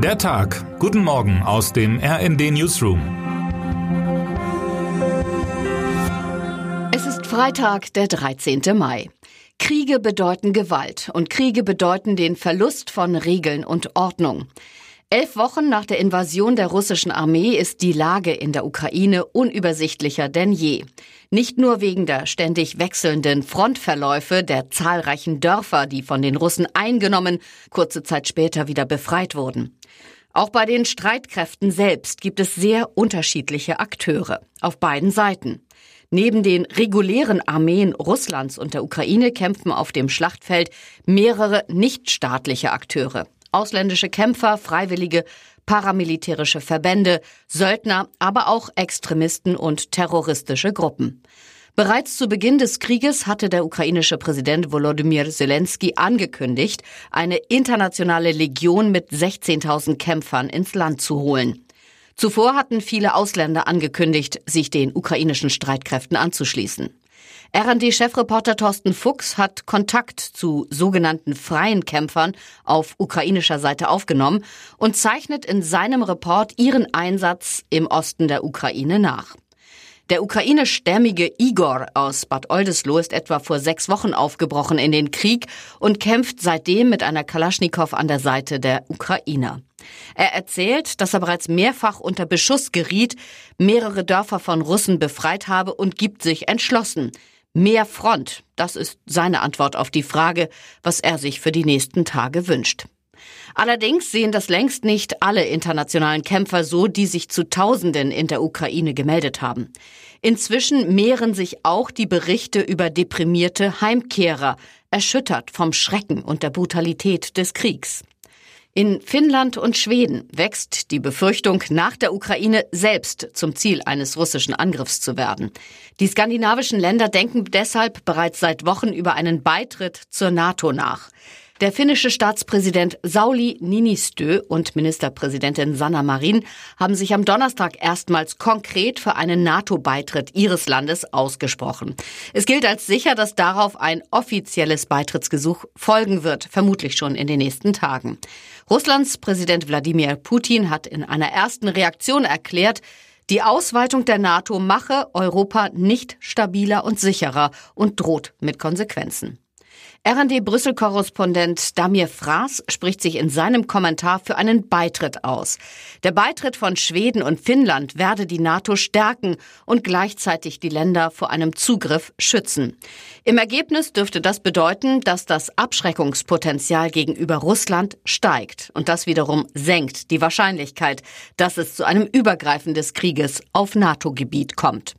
Der Tag. Guten Morgen aus dem RND Newsroom. Es ist Freitag, der 13. Mai. Kriege bedeuten Gewalt und Kriege bedeuten den Verlust von Regeln und Ordnung. Elf Wochen nach der Invasion der russischen Armee ist die Lage in der Ukraine unübersichtlicher denn je. Nicht nur wegen der ständig wechselnden Frontverläufe der zahlreichen Dörfer, die von den Russen eingenommen, kurze Zeit später wieder befreit wurden. Auch bei den Streitkräften selbst gibt es sehr unterschiedliche Akteure auf beiden Seiten. Neben den regulären Armeen Russlands und der Ukraine kämpfen auf dem Schlachtfeld mehrere nichtstaatliche Akteure ausländische Kämpfer, Freiwillige, paramilitärische Verbände, Söldner, aber auch Extremisten und terroristische Gruppen. Bereits zu Beginn des Krieges hatte der ukrainische Präsident Volodymyr Zelensky angekündigt, eine internationale Legion mit 16.000 Kämpfern ins Land zu holen. Zuvor hatten viele Ausländer angekündigt, sich den ukrainischen Streitkräften anzuschließen. RD-Chefreporter Thorsten Fuchs hat Kontakt zu sogenannten freien Kämpfern auf ukrainischer Seite aufgenommen und zeichnet in seinem Report ihren Einsatz im Osten der Ukraine nach. Der ukrainischstämmige Igor aus Bad Oldesloe ist etwa vor sechs Wochen aufgebrochen in den Krieg und kämpft seitdem mit einer Kalaschnikow an der Seite der Ukrainer. Er erzählt, dass er bereits mehrfach unter Beschuss geriet, mehrere Dörfer von Russen befreit habe und gibt sich entschlossen. Mehr Front, das ist seine Antwort auf die Frage, was er sich für die nächsten Tage wünscht. Allerdings sehen das längst nicht alle internationalen Kämpfer so, die sich zu Tausenden in der Ukraine gemeldet haben. Inzwischen mehren sich auch die Berichte über deprimierte Heimkehrer, erschüttert vom Schrecken und der Brutalität des Kriegs. In Finnland und Schweden wächst die Befürchtung, nach der Ukraine selbst zum Ziel eines russischen Angriffs zu werden. Die skandinavischen Länder denken deshalb bereits seit Wochen über einen Beitritt zur NATO nach. Der finnische Staatspräsident Sauli Niinistö und Ministerpräsidentin Sanna Marin haben sich am Donnerstag erstmals konkret für einen NATO-Beitritt ihres Landes ausgesprochen. Es gilt als sicher, dass darauf ein offizielles Beitrittsgesuch folgen wird, vermutlich schon in den nächsten Tagen. Russlands Präsident Wladimir Putin hat in einer ersten Reaktion erklärt, die Ausweitung der NATO mache Europa nicht stabiler und sicherer und droht mit Konsequenzen. RND Brüssel-Korrespondent Damir Fraß spricht sich in seinem Kommentar für einen Beitritt aus. Der Beitritt von Schweden und Finnland werde die NATO stärken und gleichzeitig die Länder vor einem Zugriff schützen. Im Ergebnis dürfte das bedeuten, dass das Abschreckungspotenzial gegenüber Russland steigt und das wiederum senkt die Wahrscheinlichkeit, dass es zu einem Übergreifen des Krieges auf NATO-Gebiet kommt.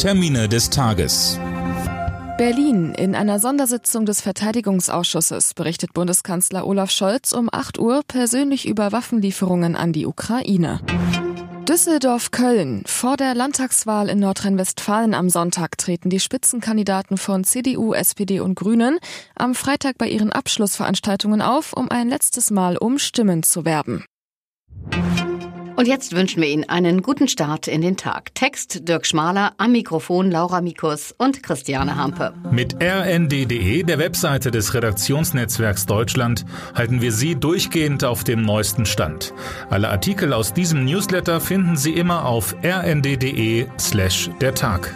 Termine des Tages. Berlin. In einer Sondersitzung des Verteidigungsausschusses berichtet Bundeskanzler Olaf Scholz um 8 Uhr persönlich über Waffenlieferungen an die Ukraine. Düsseldorf-Köln. Vor der Landtagswahl in Nordrhein-Westfalen am Sonntag treten die Spitzenkandidaten von CDU, SPD und Grünen am Freitag bei ihren Abschlussveranstaltungen auf, um ein letztes Mal um Stimmen zu werben. Und jetzt wünschen wir Ihnen einen guten Start in den Tag. Text Dirk Schmaler, am Mikrofon Laura Mikus und Christiane Hampe. Mit rnd.de, der Webseite des Redaktionsnetzwerks Deutschland, halten wir Sie durchgehend auf dem neuesten Stand. Alle Artikel aus diesem Newsletter finden Sie immer auf rnd.de slash der Tag.